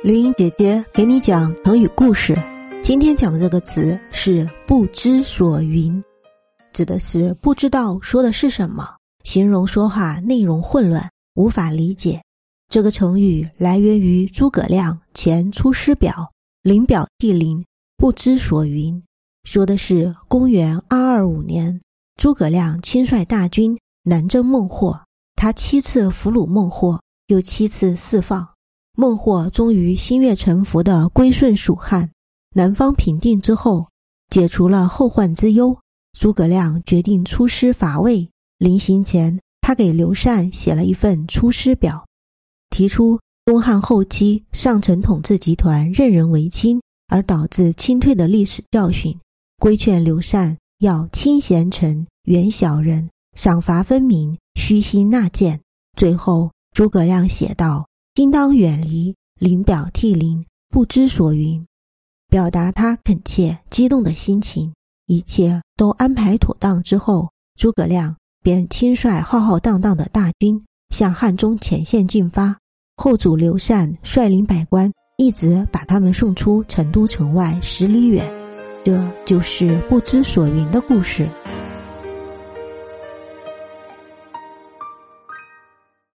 林英姐姐给你讲成语故事。今天讲的这个词是“不知所云”，指的是不知道说的是什么，形容说话内容混乱，无法理解。这个成语来源于诸葛亮《前出师表》，临表涕零，不知所云，说的是公元二二五年，诸葛亮亲率大军南征孟获，他七次俘虏孟获，又七次释放。孟获终于心悦诚服地归顺蜀汉，南方平定之后，解除了后患之忧。诸葛亮决定出师伐魏。临行前，他给刘禅写了一份出师表，提出东汉后期上层统治集团任人唯亲而导致清退的历史教训，规劝刘禅要亲贤臣，远小人，赏罚分明，虚心纳谏。最后，诸葛亮写道。应当远离，临表涕零，不知所云，表达他恳切、激动的心情。一切都安排妥当之后，诸葛亮便亲率浩浩荡荡的大军向汉中前线进发。后主刘禅率领百官，一直把他们送出成都城外十里远。这就是不知所云的故事。